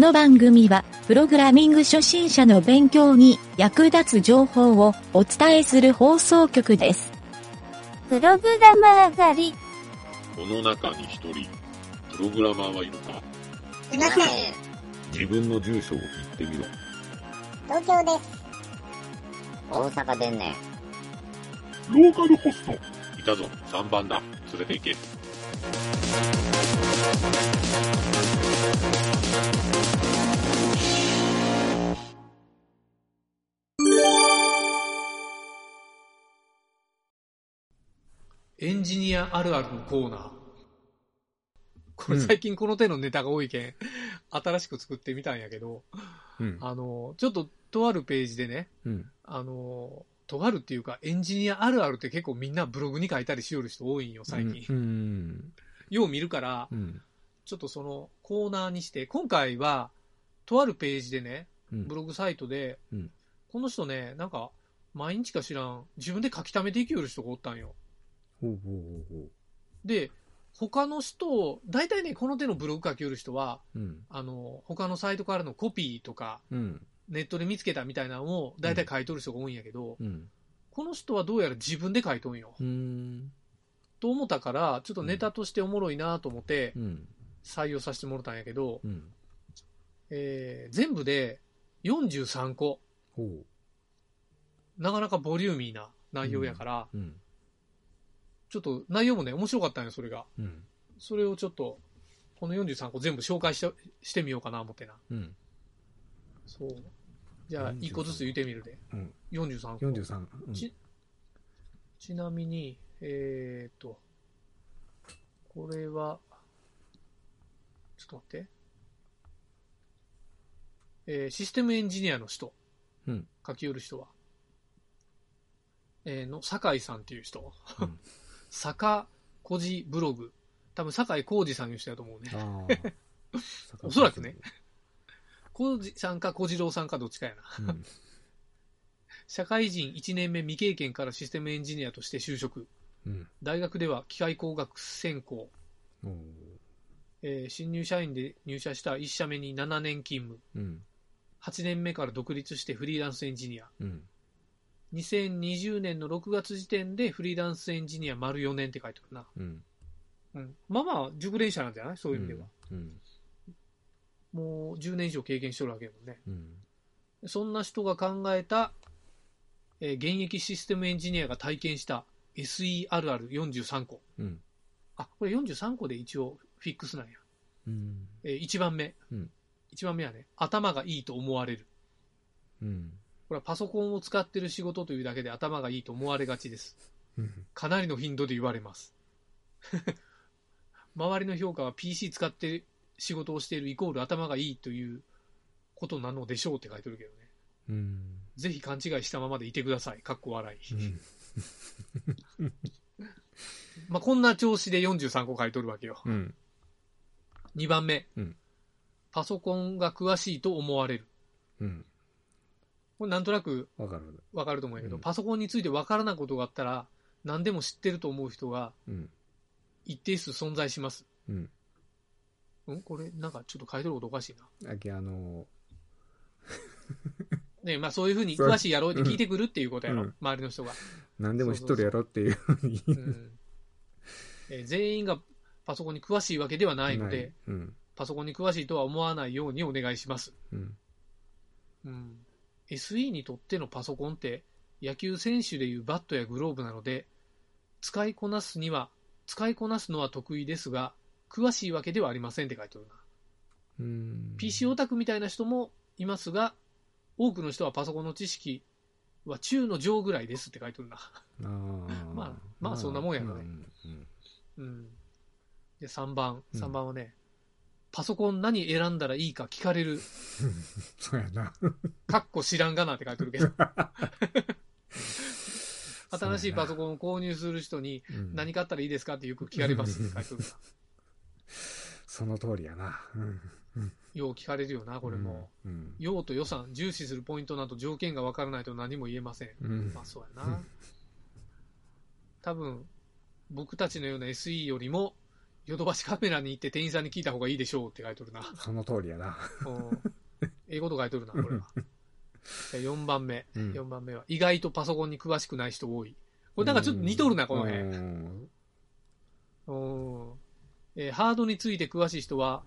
この番組は、プログラミング初心者の勉強に役立つ情報をお伝えする放送局です。プログラマー狩り。この中に一人、プログラマーはいるか？いません。自分の住所を言ってみろ。東京です。大阪でんねん。ローカルホスト。いたぞ、3番だ。連れて行け。エンジニアあるあるのコーナー。これうん最近この手のネタが多いけん、新しく作ってみたんやけど、うん。あの、ちょっととあるページでね、うん。あの、とあるっていうか、エンジニアあるあるって結構みんなブログに書いたりしよる人多いんよ、最近。うん。よう見るから、うん。ちょっとそのコーナーにして、今回は、とあるページでね、うんブログサイトで、うんこの人ね、なんか、毎日か知らん、自分で書き溜めていきよる人がおったんよ。ほうほうほうほで、他の人を、大体ね、この手のブログ書きよる人は、う。うん。あの、他のサイトからのコピーとか、うん。ネットで見つけたみたいなのを大体書いとる人が多いんやけど、うん。この人はどうやら自分で書いとんよ。うん。と思ったから、ちょっとネタとしておもろいなと思ってうん。採用させてもらったんやけど、うん。えー全部で43個。なかなかボリューミーな内容やから、うん。ちょっと内容もね、面白かったんよ、それが。うん。それをちょっと、この43個全部紹介してしてみようかな、思ってな。うん。そう。じゃあ、43 1個ずつ言ってみるで。うん。43個。43。うんちちなみに、えーっと、これは、ちょっと待って。えーシステムエンジニアの人、うん書き寄る人は、えーの、酒井さんっていう人、うん 坂小路ブログ、多分酒井浩二さんいう人だと思うね。おそらくね。浩二さんか小次郎さんかどっちかやな。うん。社会人1年目未経験からシステムエンジニアとして就職。うん。大学では機械工学専攻、えー新入社員で入社した1社目に7年勤務うん。8年目から独立してフリーランスエンジニアうん。2020年の6月時点でフリーランスエンジニア丸4年って書いてあるな、うん。うん、まあまあ熟練者なんじゃない？そういう意味では、うん。もう10年以上経験してるわけやもんねうん。そんな人が考えた、えー現役システムエンジニアが体験した SERR43 個うん。あこれ43個で一応フィックスなんやうん。え1番目、うん1番目はね、頭がいいと思われる。うん。これはパソコンを使ってる仕事というだけで頭がいいと思われがちです。うん。かなりの頻度で言われます。周りの評価は PC 使って仕事をしているイコール頭がいいということなのでしょうって書いてるけどね。うん。ぜひ勘違いしたままでいてください。かっこ笑い。うん。まあこんな調子で43個書いとるわけよ。うん。2番目、うんパソコンが詳しいと思われる。うん。これなんとなくわかる。わかると思うんやけど、うんパソコンについてわからないことがあったら、何でも知ってると思う人がうん。一定数存在します。うん。ん？これ、なんかちょっと書いてることおかしいな。あけ、あの ねまあそういうふうにそう詳しいやろうって聞いてくるっていうことやろ、うん周りの人が。ー、何でも知っとるやろっていうふうに。うんえー全員がパソコンに詳しいわけではないので、うん。パソコンに詳しいとは思わないようにお願いします。うん。うん、SE にとってのパソコンって野球選手でいうバットやグローブなので使いこなすには使いこなすのは得意ですが詳しいわけではありませんって書いてあるな、うん。PC オタクみたいな人もいますが多くの人はパソコンの知識は中の上ぐらいですって書いてあるな、あー まあまあそんなもんやろねうん。で3番。うん。3番はね、パソコン何選んだらいいか聞かれる。そうやな。かっこ知らんがなって書いてるけど。新しいパソコンを購入する人にうん。何買ったらいいですかってよく聞かれます。って書いてるから。その通りやな。うん。よう聞かれるよなこれも、うん。用途予算重視するポイントなど条件が分からないと何も言えません、うん。まあそうやな多分僕たちのような SE よりもヨドバシカメラに行って店員さんに聞いた方がいいでしょうって書いてるな。その通りやな。うん英語と書いてるな、これは。4番目。うん4番目は、意外とパソコンに詳しくない人多い。これなんかちょっと似とるな、この辺。えーハードについて詳しい人は、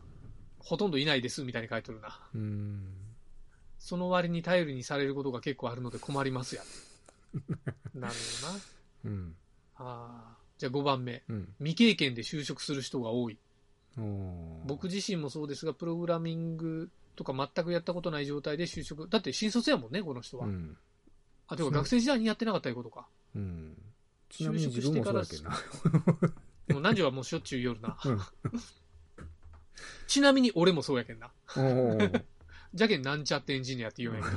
ほとんどいないです、みたいに書いてるな。うん。その割に頼りにされることが結構あるので困りますや。なるほどな。うん。あーじゃあ5番目。うん。未経験で就職する人が多い。僕自身もそうですが、プログラミングとか全くやったことない状態で就職。だって新卒やもんね、この人は。うん。あ、てか学生時代にやってなかったいうことか。うん。ちなみに自分もそう 何時はもうしょっちゅう夜な。うんちなみに俺もそうやけんな。じゃけんなんちゃってエンジニアって言うんやけ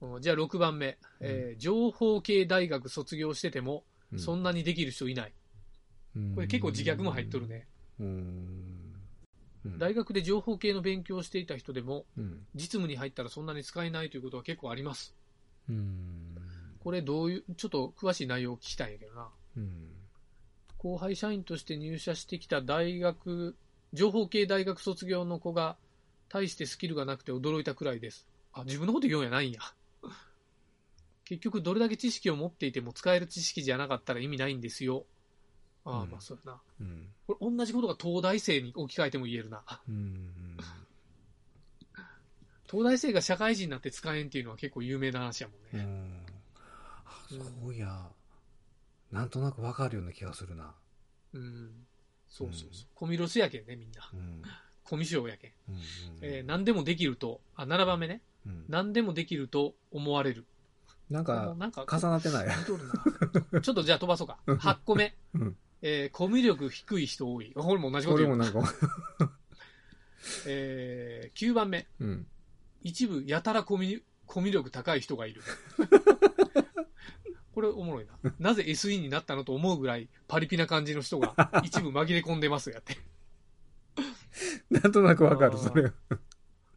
ど。うん じゃあ6番目、えー情報系大学卒業してても、そんなにできる人いない。うんこれ結構自虐も入っとるね。大学で情報系の勉強をしていた人でも、うん。実務に入ったらそんなに使えないということは結構あります。うん。これどういう、ちょっと詳しい内容を聞きたいんやけどな。うん。後輩社員として入社してきた大学、情報系大学卒業の子が、大してスキルがなくて驚いたくらいです。あ、自分のこと言うんやないんや。結局、どれだけ知識を持っていても使える知識じゃなかったら意味ないんですよ。ああ、うんまあそうやな。うん。これ同じことが東大生に置き換えても言えるな。うん。東大生が社会人になって使えんっていうのは結構有名な話やもんうね。ん。あそういや、なんとなくわかるような気がするな。うん。そうそうそう。コミロスやけんね、みんな。うん。コミショやけん。うん。えー何でもできると、あ、7番目ね。うん何でもできると思われる。なんか、なんか、重なってない。ちょっとじゃあ飛ばそうか。8個目。うんえーコミュ力低い人多い。これも同じこと言う。これもなんか、えー9番目。うん。一部やたらコミュコミュ力高い人がいる。これおもろいな。なぜ SE になったのと思うぐらいパリピな感じの人が一部紛れ込んでますやって。なんとなくわかる、それ。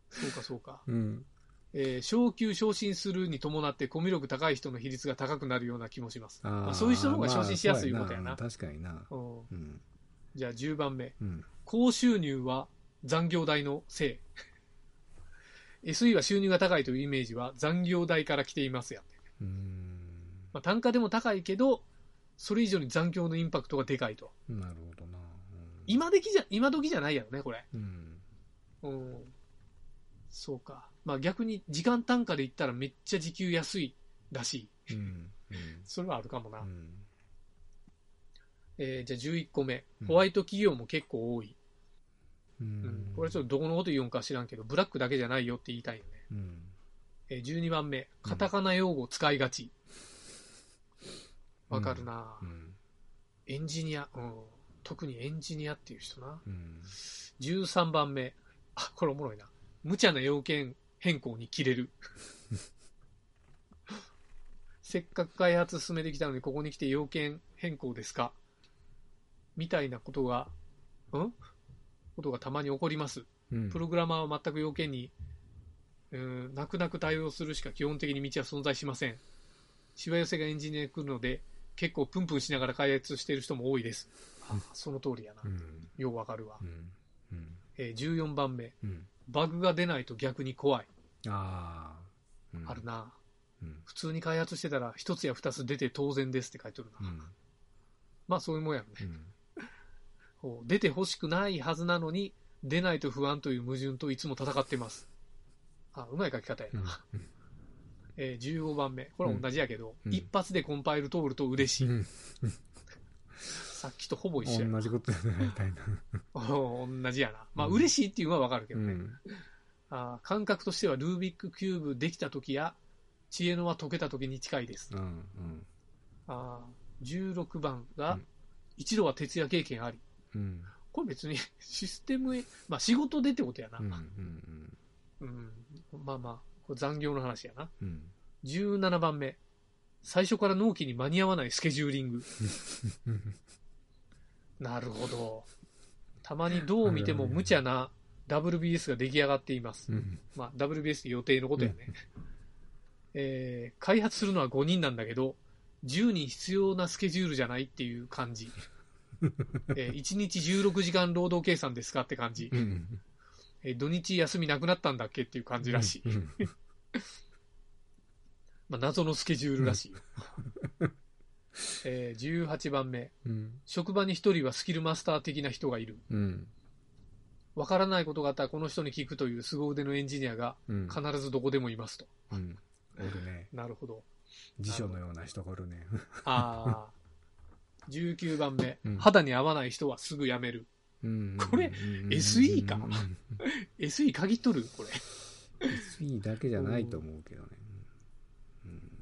そうかそうか。うん。えー昇給昇進するに伴ってコミュ力高い人の比率が高くなるような気もします。まあ、そういう人の方が昇進しやすいまあことやな。そう確かにな。うんうん。じゃあ10番目。うん。高収入は残業代のせい。SE は収入が高いというイメージは残業代から来ていますやん。まあ、単価でも高いけど、それ以上に残業のインパクトがでかいと。なるほどな。今時じゃ、今時じゃないやろね、これ。うん。うん。そうか。まあ逆に時間単価で言ったらめっちゃ時給安いらしい。うん。うん。それはあるかもな。うん。えーじゃあ11個目うん。ホワイト企業も結構多い。ううんん。これちょっとどこのこと言うんか知らんけど、ブラックだけじゃないよって言いたいよね。うん。えー12番目。カタカナ用語使いがち。わかるな、うん。エンジニア、うん。特にエンジニアっていう人な。うん。13番目。あ、これおもろいな。無茶な要件変更に切れる。せっかく開発進めてきたのに、ここに来て要件変更ですか？みたいなことが、ん？ことがたまに起こります。うん。プログラマーは全く要件に、うん、泣く泣く対応するしか基本的に道は存在しません。しわ寄せがエンジニアに来るので、結構プンプンしながら開発している人も多いです。あその通りやなう。ん。ようわかるわう。ん。うん。えー14番目。うん。バグが出ないと逆に怖い。ああ。うんある。な。うん。普通に開発してたら一つや二つ出て当然ですって書いてるな。うん。まあそういうもんやろね。うん。出て欲しくないはずなのに、出ないと不安という矛盾といつも戦ってます。あ、うまい書き方やうんな。えー15番目。これは同じやけど、うん一発でコンパイル通ると嬉しい。うんさっきとほぼ一緒やな。同じことじゃないたいな。お同じやな。まあうん嬉しいっていうのはわかるけどね。うん。あー感覚としてはルービックキューブできた時や、知恵の輪解けた時に近いです。うん。うん。あー16番が、うん一度は徹夜経験あり。うん。これ別に システムへ、まあ仕事でってことやな。う。うんうん。まあまあ、残業の話やな。うん。17番目。最初から納期に間に合わないスケジューリング。なるほど。たまにどう見ても無茶な WBS が出来上がっています。うん。まあ WBS 予定のことやね。えー開発するのは5人なんだけど、10人必要なスケジュールじゃないっていう感じ。えー1日16時間労働計算ですかって感じ。うん。えー土日休みなくなったんだっけっていう感じらしい。うん。まあ、謎のスケジュールらしいよ。えー18番目。うん。職場に一人はスキルマスター的な人がいる。うん。わからないことがあったらこの人に聞くという凄腕のエンジニアがうん。必ずどこでもいますと。うん。おるね。なるほど。辞書のような人がおるね。ああ。19番目、うん肌に合わない人はすぐ辞める。うん。これ SE か？SE 限っとる？これ。SE だけじゃないと思うけどね。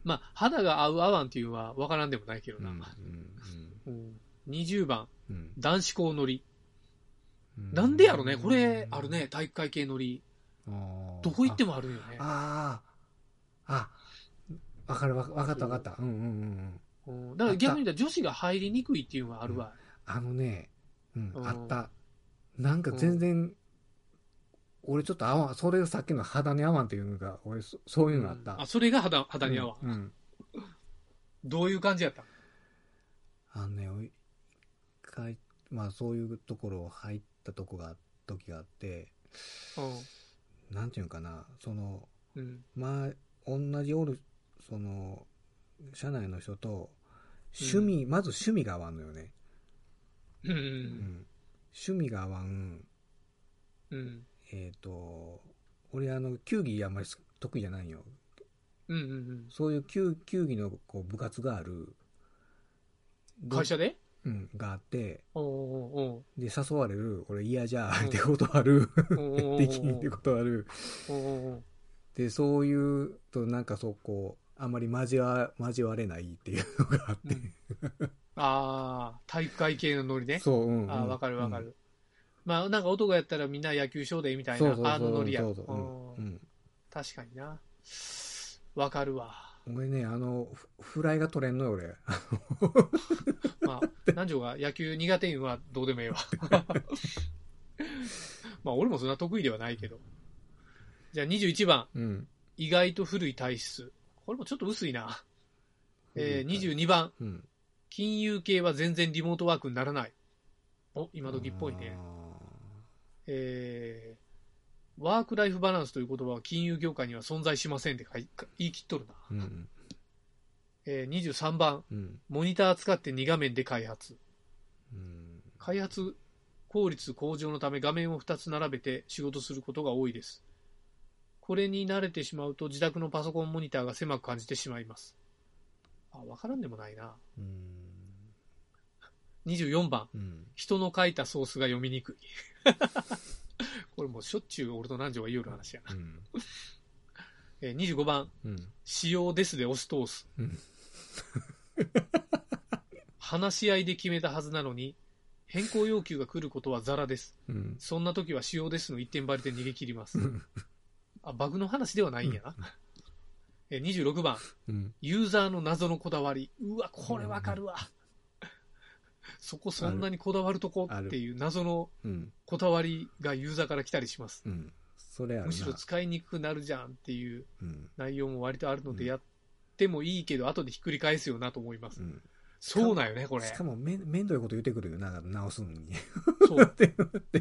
まあ、肌が合う合わんっていうのは分からんでもないけどうん。うな。ん。うん20番、うん。男子校乗り。うんなんでやろねこれ、あるね。。体育会系乗り。どこ行ってもあるよね。ああ。あ、わかるわわかったわかった。うんうんうんうん。うんだから逆に言ったら女子が入りにくいっていうのはあるわ。あのね、うんう、んあった。なんか全然、俺ちょっと合わん、それがさっきの肌に合わんっていうのが、俺そそういうのがあった。あ、それが肌肌に合わん。どういう感じやったあのね、俺一回、まあそういうところを入ったとこが、時があって、なんていうのかな、その、うん。うん。まあ、同じおる、その、社内の人と、趣味、まず趣味が合わんのよね。うん。ううんん。趣味が合わん、うん。えっ、と、俺あの、球技あんまり得意じゃないよ。うん。うん。そういう球球技のこう部活がある。会社で？うん、があって、で、誘われる、俺嫌じゃ、って断る。できんって断る。で、そういうと、なんかそう、こう、あんまり交わ、交われないっていうのがあって。ああ、体育会系のノリね。そう、うん、うん。ああ、わかるわかうんる。まあ、なんか男やったらみんな野球少年みたいなそうそう、そう。あのノリや。そうそうううんうん。確かにな。わかるわ。俺ね、あの、フフライが取れんのよ、俺。まあ、南條が野球苦手言うのはどうでもええわ。まあ、俺もそんな得意ではないけど。じゃあ21番、うん。意外と古い体質。これもちょっと薄いな。えー、22番、うん。金融系は全然リモートワークにならない。お、今時っぽいね。えー、ワークライフバランスという言葉は金融業界には存在しませんって言い切っとるな。うん。えー、23番、うん。モニター使って2画面で開発。うん。開発効率向上のため画面を2つ並べて仕事することが多いです。これに慣れてしまうと自宅のパソコンモニターが狭く感じてしまいます。あ、わからんでもないな。うん。24番、うん。人の書いたソースが読みにくい。これもうしょっちゅう俺と南條が言うような話やな。うん。えー25番、うん。使用ですで押し通す。うん 話し合いで決めたはずなのに、変更要求が来ることはザラです。うん。そんな時は使用ですの一点張りで逃げ切りますう。ん。あ、バグの話ではないんやな。えー26番、うん。ユーザーの謎のこだわり。うわ、これわかるわ。そこそんなにこだわるとこっていう謎のうん。こだわりがユーザーから来たりします。うん。それ。むしろ使いにくくなるじゃんっていううん。内容も割とあるのでうんやってもいいけど、後でひっくり返すよなと思いますう。ん。そうなんよね、これし。かもめ、めんどいこと言ってくるよ。なんか直すのに。そう。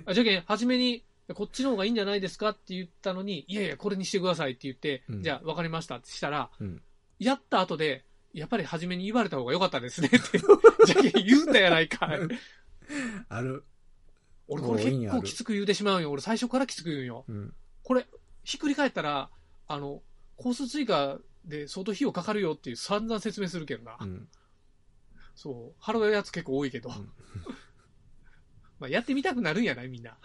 あじゃけん、初めに、こっちの方がいいんじゃないですかって言ったのに、いやいや、これにしてくださいって言って、うんじゃあ分かりましたってしたら、うん。やった後で、やっぱり初めに言われた方が良かったですねって、じゃけん言うんだやないか。ある。俺これ結構きつく言うてしまうんよ。俺最初からきつく言うんよ。うん。これ、ひっくり返ったら、あの、コース追加で相当費用かかるよっていう散々説明するけどな。うん。そう。払うやつ結構多いけど。ん まあやってみたくなるんやないみんな。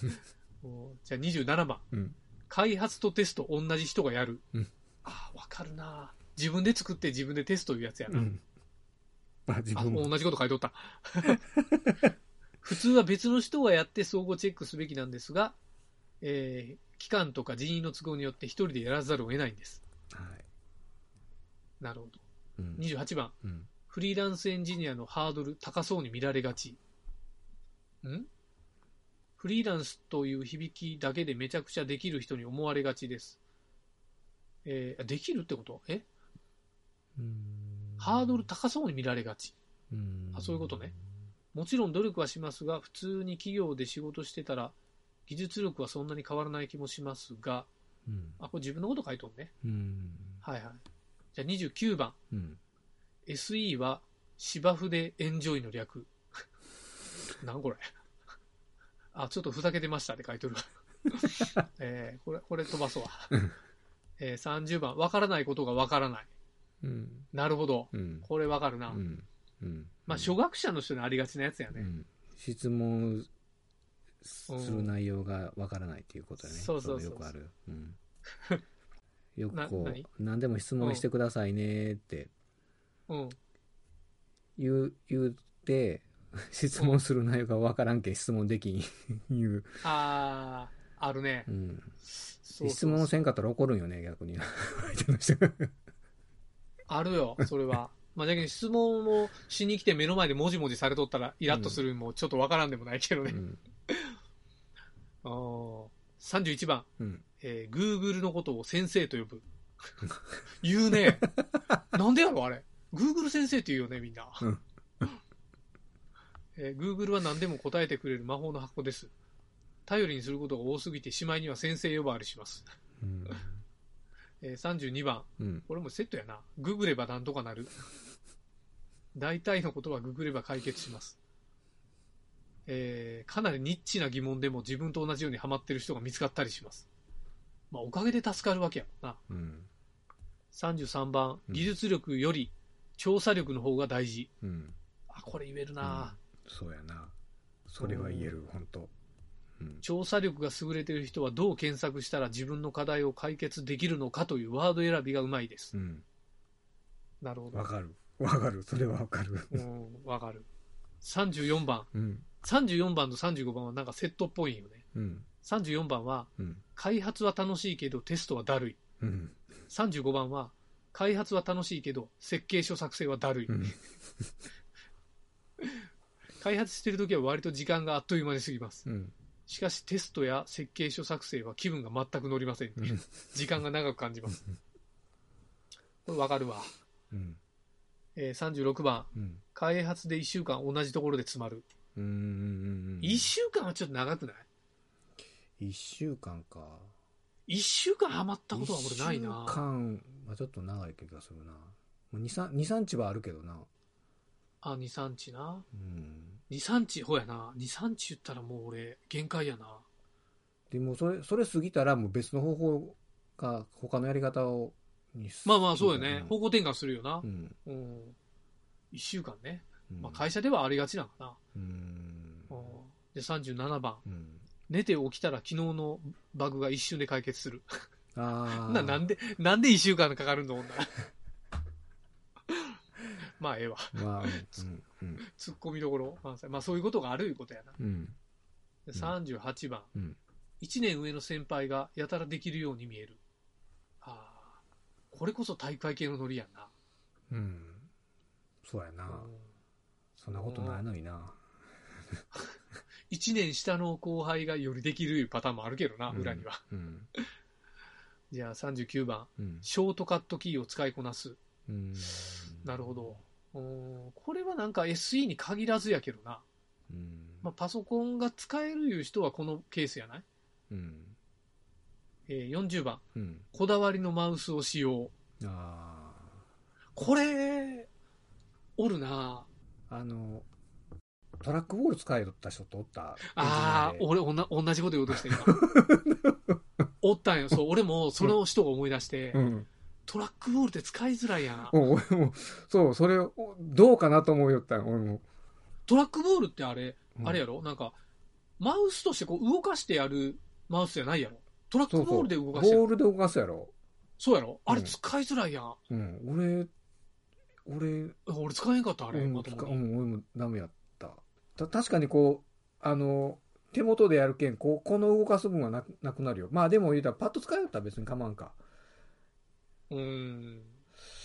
じゃあ27番。うん。開発とテスト同じ人がやる。うんああ、わかるな自分で作って自分でテストいうやつやな。うん。まあ自あ、分も。同じこと書いとった。普通は別の人がやって相互チェックすべきなんですが、えー期間とか人員の都合によって一人でやらざるを得ないんです。はい。なるほど。うん。28番。うん。フリーランスエンジニアのハードル高そうに見られがち。ん？フリーランスという響きだけでめちゃくちゃできる人に思われがちです。えーできるってこと？え？うんハードル高そうに見られがち。うんあそういうことね。もちろん努力はしますが、普通に企業で仕事してたら、技術力はそんなに変わらない気もしますが、うん。あ、これ自分のこと書いとんね。うん。はいはい。じゃあ29番。うん。SE は芝生でエンジョイの略。なんこれ。あ、ちょっとふざけてましたって書いてるわ。えーこれ、これ飛ばそうわ。えー30番。わからないことがわからない。うん。なるほど。うん。これわかるな。うん。うん。まあ、初学者の人にありがちなやつやね。うん質問する内容がわからないっていうことだね。そうそうそうよくある。うん。よくこう、何？でも質問してくださいねってうん。言う、言うて、質問する内容がわからんけん質問できん 言う。あー、あるね。うん。そうそう質問せんかったら怒るんよね、逆に。相手の人が。あるよ、それは。まあ、だけど質問をしに来て目の前でもじもじされとったらイラッとするのもちょっとわからんでもないけどね。うん。あー31番。うん。えー、Google のことを先生と呼ぶ。言うね。なんでやろ、あれ。Google 先生って言うよね、みんな。うん えー Google は何でも答えてくれる魔法の箱です。頼りにすることが多すぎて、しまいには先生呼ばわりします。うん。えー32番。うん。これもセットやな。ググればなんとかなる。大体のことはググれば解決します。えーかなりニッチな疑問でも自分と同じようにハマってる人が見つかったりします。まあ、おかげで助かるわけやもんな。うん。33番、うん技術力より調査力の方が大事。うん。あ、これ言えるな、そうやな。それは言える、本当うん。調査力が優れている人はどう検索したら自分の課題を解決できるのかというワード選びがうまいです。うん。なるほどわ。かる。わかる。それはわかる。うん、わかる。34番。うん。34番と35番はなんかセットっぽいんよね。うん。34番は、うん。開発は楽しいけどテストはだるい。うん。35番は、開発は楽しいけど設計書作成はだるい。うん。開発してるときは割と時間があっという間に過ぎます。うん。しかしテストや設計書作成は気分が全く乗りません。うん時間が長く感じます。これわかるわ。うん。えー36番、うん。開発で1週間同じところで詰まる。うん。うん。1週間はちょっと長くない？一週間か。1週間ハマったことは俺ないな一週間はちょっと長い気がするな。2、3、2、3日はあるけどな。あ、2、3日な。うん。2、3日、ほやな。2、3日言ったらもう俺、限界やな。でも、それ、それ過ぎたらもう別の方法か、他のやり方を、にまあまあそうよね。うん方向転換するよなう。ん。うん。1週間ね。うんまあ会社ではありがちなのかな。うん。うんで、37番。うん。寝て起きたら昨日のバグが一瞬で解決する。ああ。な、なんで、なんで1週間かかるの女。まあええわ。まあ、うん。うん。突っ込みどころ満載。まあそういうことがあるいうことやな。うん。で38番。うん。1年上の先輩がやたらできるように見える。ああ。これこそ体育会系のノリやんな。うん。そうやな。うんそんなことないのにな。1年下の後輩がよりできるいうパターンもあるけどな、裏には。うん。じゃあ39番。うん。ショートカットキーを使いこなす。うん。なるほど。うんこれはなんか SE に限らずやけどな。うん。まあ、パソコンが使えるいう人はこのケースやない、うん。えー ?40 番。うん。こだわりのマウスを使用。あこれ、おるなあ。あの、トラックボール使いとった人とおった？ああ、俺おな、同じこと言おうとして今。おったんよ。そう、俺もその人が思い出して、うん。トラックボールって使いづらいやん。うん俺も、そう、それ、おどうかなと思うよったん俺も。トラックボールってあれ、うんあれやろ？なんか、マウスとしてこう動かしてやるマウスじゃないやろ？トラックボールで動かしてボールで動かすやろ。そうやろ？あれうん使いづらいやん。うん。俺、俺、俺使えんかった、あれ、うん、まともううん、俺もダメやった。た確かにこう、あの、手元でやるけん、こう、この動かす分はなくなくなるよ。まあでも言うたら、パッと使いよったら別に構わんか。うーん。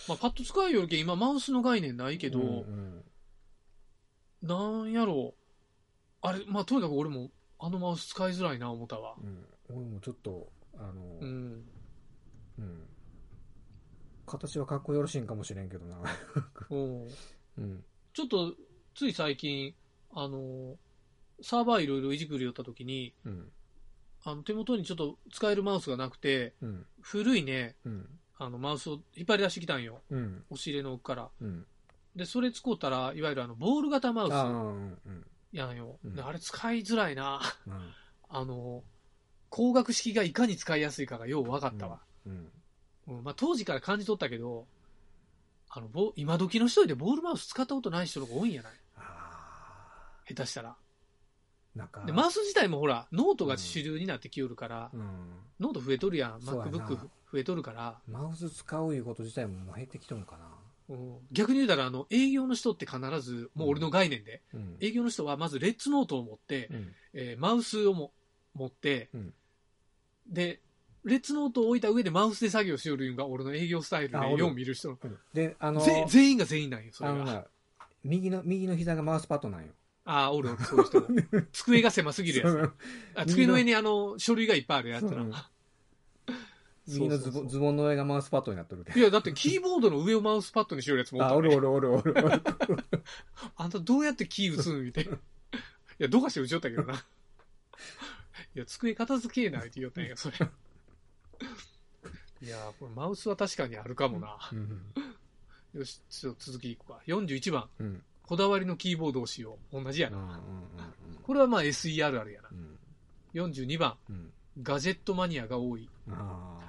まあ、パッと使いよるけん、今マウスの概念ないけど、うんうんなんやろあれ、まあ、とにかく俺も、あのマウス使いづらいな、思ったわ。うん、俺もちょっと、あの、ううん、ん。形はかっこよろしいんかもしれんけどな。うん。うん。ちょっと、つい最近、あの、サーバーいろいろいじくり寄った時に、うん。あの手元にちょっと使えるマウスがなくて、うん。古いね、うん。あのマウスを引っ張り出してきたんよ。うん。押し入れの奥から。うん。で、それ使うたら、いわゆるあの、ボール型マウスうん。うん。やんよ。うんであれ使いづらいな。うん。あの、光学式がいかに使いやすいかがよう分かったわ。うん。うんまあ、当時から感じ取ったけど、あの、ボ今時の人でボールマウス使ったことない人の方が多いんやない？あ下手したら。あ。なんか。で、マウス自体もほら、ノートが主流になってきよるから、うん。ノート増えとるやん。そうやな MacBook 増えとるから、マウス使ういうこと自体ももう減ってきとるのかな。うん逆に言うたら、あの、営業の人って必ず、もう俺の概念で、うん。営業の人はまずレッツノートを持って、うん。えーマウスをも持って、うんで、レッツノートを置いた上でマウスで作業しよるのが俺の営業スタイルでよう見る人の。で、あの、ぜ全員が全員なんよ、それが。あのな、右の、右の膝がマウスパッドなんよ。ああ、おるそういう人も。机が狭すぎるやつあ。机の上にあの、書類がいっぱいあるやつな。右のズボンズボンの上がマウスパッドになっとるけいや、だってキーボードの上をマウスパッドにしよるやつもおった あ、おねるおるおるおるおる。あんたどうやってキー打つんみたいな。いや、どうかして打ちよったけどな。いや、机片付けなって言おったんやそれ。いやー、これマウスは確かにあるかもな。うん。よし、ちょっと続きいくわ。41番、うん。こだわりのキーボードを使用。同じやな。これはまあ SE あるやな。うん。42番、うん。ガジェットマニアが多い。あ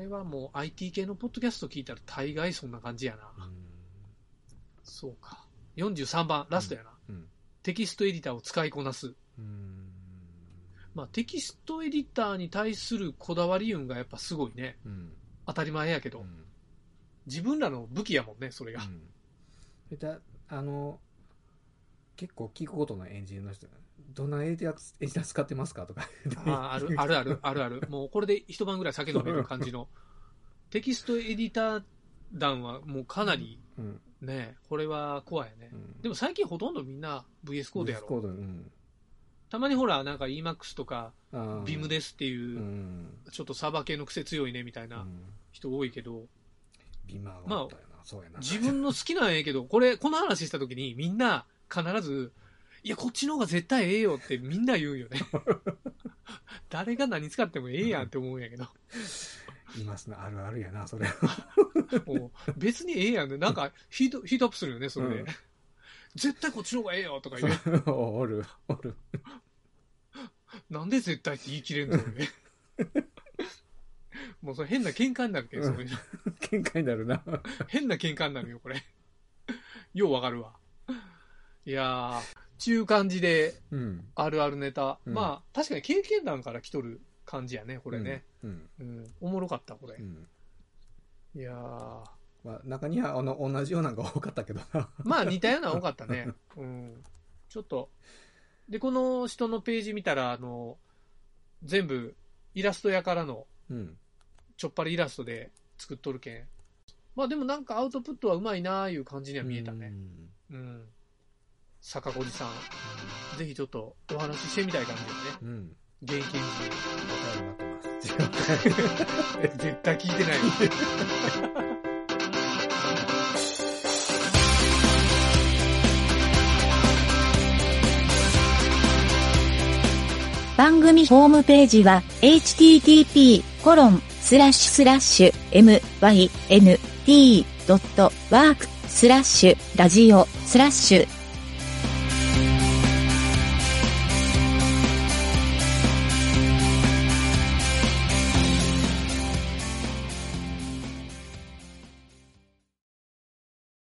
れはもう IT 系のポッドキャスト聞いたら大概そんな感じやな。あ。そうか。43番、ラストやな。うん。テキストエディターを使いこなす。うん。まあ、テキストエディターに対するこだわり運がやっぱすごいね。うん。当たり前やけど、自分らの武器やもんね、それが。うん。だあの、結構聞くことのエンジニアの人、どんなエディターエディター使ってますかとか。あああるあるあるあるある。もうこれで一晩ぐらい酒飲める感じの。テキストエディター団はもうかなりうん。ね、これは怖いね。うんでも最近ほとんどみんな VS コードや VS コろ。ードうん。たまにほら、なんか EMAX とかあー BIM ですっていうう、ん。ちょっとサーバー系の癖強いねみたいな人多いけど、ビマーがあ。自分の好きなんやけど、これ、この話した時にみんな必ず、いや、こっちの方が絶対ええよってみんな言うんよね。誰が何使ってもええやんって思うんやけど、いますな。あるあるやな、それ。もう別にええやんね。なんかヒート、ヒートアップするよね、それで。うん絶対こっちの方がええよとか言う。おる、おる。なんで絶対って言い切れんの俺もうそれ変な喧嘩になるけど、それ喧嘩になるな。変な喧嘩になるよ、これ。ようわかるわ。いやー、ちゅう感じで、うん。あるあるネタ。うんまあ、確かに経験談から来とる感じやね、これね。うん。うん。おもろかった、これう。ん。いやー。まあ、中にはあの同じようなのが多かったけどな。まあ、似たようなの多かったね。うん。ちょっと。で、この人のページ見たら、あの、全部、イラスト屋からの、うん。ちょっぱりイラストで作っとるけん。まあでもなんかアウトプットはうまいなーいう感じには見えたね。うん。坂小路さん。ぜひちょっとお話ししてみたい感じよね。うん。うん。現役演お便り待ってます。技。絶対聞いてない。番組ホームページは http://myn.t.work スラッシュラジオスラッシュ